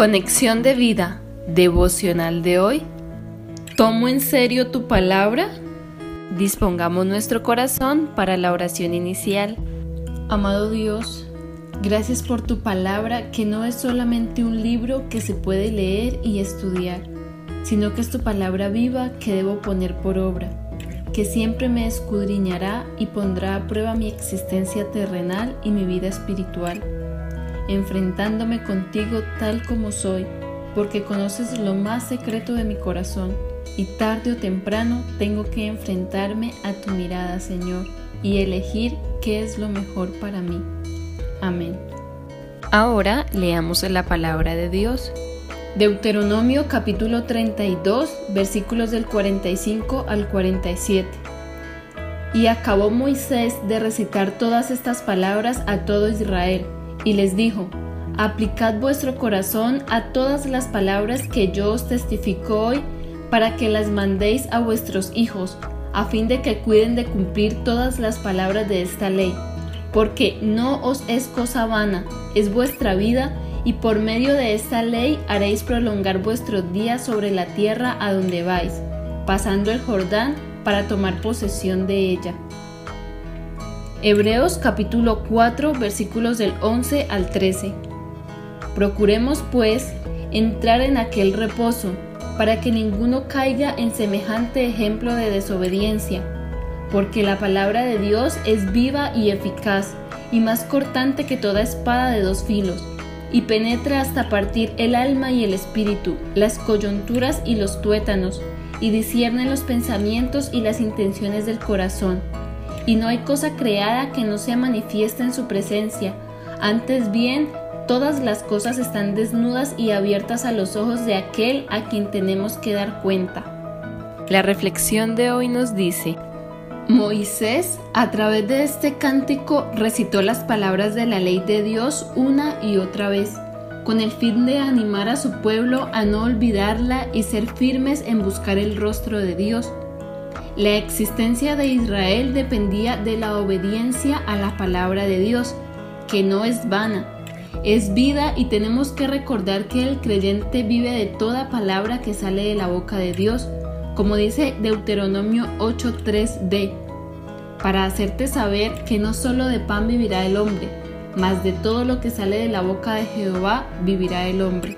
Conexión de vida devocional de hoy. ¿Tomo en serio tu palabra? Dispongamos nuestro corazón para la oración inicial. Amado Dios, gracias por tu palabra que no es solamente un libro que se puede leer y estudiar, sino que es tu palabra viva que debo poner por obra, que siempre me escudriñará y pondrá a prueba mi existencia terrenal y mi vida espiritual enfrentándome contigo tal como soy, porque conoces lo más secreto de mi corazón, y tarde o temprano tengo que enfrentarme a tu mirada, Señor, y elegir qué es lo mejor para mí. Amén. Ahora leamos la palabra de Dios. Deuteronomio capítulo 32 versículos del 45 al 47. Y acabó Moisés de recitar todas estas palabras a todo Israel y les dijo, Aplicad vuestro corazón a todas las palabras que yo os testifico hoy, para que las mandéis a vuestros hijos, a fin de que cuiden de cumplir todas las palabras de esta ley, porque no os es cosa vana, es vuestra vida, y por medio de esta ley haréis prolongar vuestros días sobre la tierra a donde vais, pasando el Jordán para tomar posesión de ella. Hebreos capítulo 4 versículos del 11 al 13. Procuremos pues entrar en aquel reposo, para que ninguno caiga en semejante ejemplo de desobediencia, porque la palabra de Dios es viva y eficaz, y más cortante que toda espada de dos filos, y penetra hasta partir el alma y el espíritu, las coyunturas y los tuétanos, y discierne los pensamientos y las intenciones del corazón y no hay cosa creada que no sea manifiesta en su presencia. Antes bien, todas las cosas están desnudas y abiertas a los ojos de aquel a quien tenemos que dar cuenta. La reflexión de hoy nos dice, Moisés, a través de este cántico, recitó las palabras de la ley de Dios una y otra vez, con el fin de animar a su pueblo a no olvidarla y ser firmes en buscar el rostro de Dios la existencia de Israel dependía de la obediencia a la palabra de Dios, que no es vana, es vida y tenemos que recordar que el creyente vive de toda palabra que sale de la boca de Dios, como dice Deuteronomio 8.3d, para hacerte saber que no solo de pan vivirá el hombre, mas de todo lo que sale de la boca de Jehová vivirá el hombre.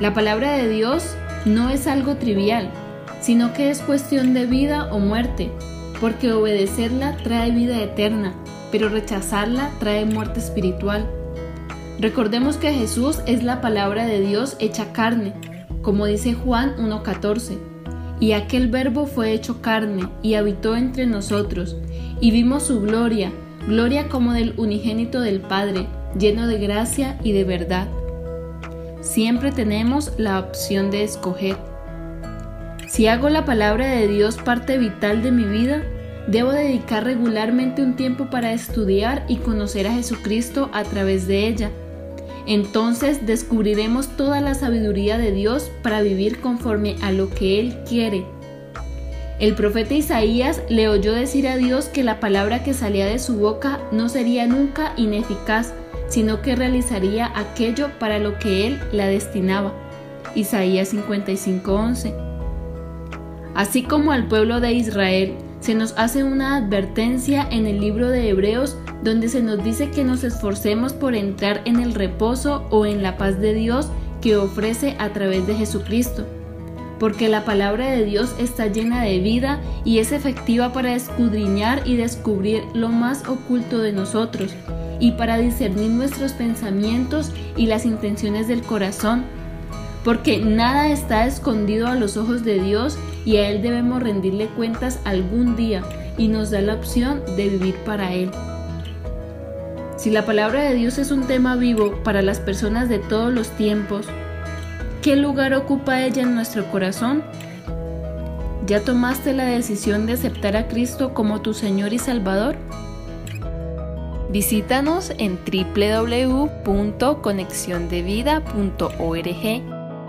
La palabra de Dios no es algo trivial, sino que es cuestión de vida o muerte, porque obedecerla trae vida eterna, pero rechazarla trae muerte espiritual. Recordemos que Jesús es la palabra de Dios hecha carne, como dice Juan 1.14, y aquel verbo fue hecho carne y habitó entre nosotros, y vimos su gloria, gloria como del unigénito del Padre, lleno de gracia y de verdad. Siempre tenemos la opción de escoger. Si hago la palabra de Dios parte vital de mi vida, debo dedicar regularmente un tiempo para estudiar y conocer a Jesucristo a través de ella. Entonces descubriremos toda la sabiduría de Dios para vivir conforme a lo que Él quiere. El profeta Isaías le oyó decir a Dios que la palabra que salía de su boca no sería nunca ineficaz, sino que realizaría aquello para lo que Él la destinaba. Isaías 55:11 Así como al pueblo de Israel, se nos hace una advertencia en el libro de Hebreos donde se nos dice que nos esforcemos por entrar en el reposo o en la paz de Dios que ofrece a través de Jesucristo. Porque la palabra de Dios está llena de vida y es efectiva para escudriñar y descubrir lo más oculto de nosotros y para discernir nuestros pensamientos y las intenciones del corazón. Porque nada está escondido a los ojos de Dios y a Él debemos rendirle cuentas algún día y nos da la opción de vivir para Él. Si la palabra de Dios es un tema vivo para las personas de todos los tiempos, ¿qué lugar ocupa ella en nuestro corazón? ¿Ya tomaste la decisión de aceptar a Cristo como tu Señor y Salvador? Visítanos en www.conexiondevida.org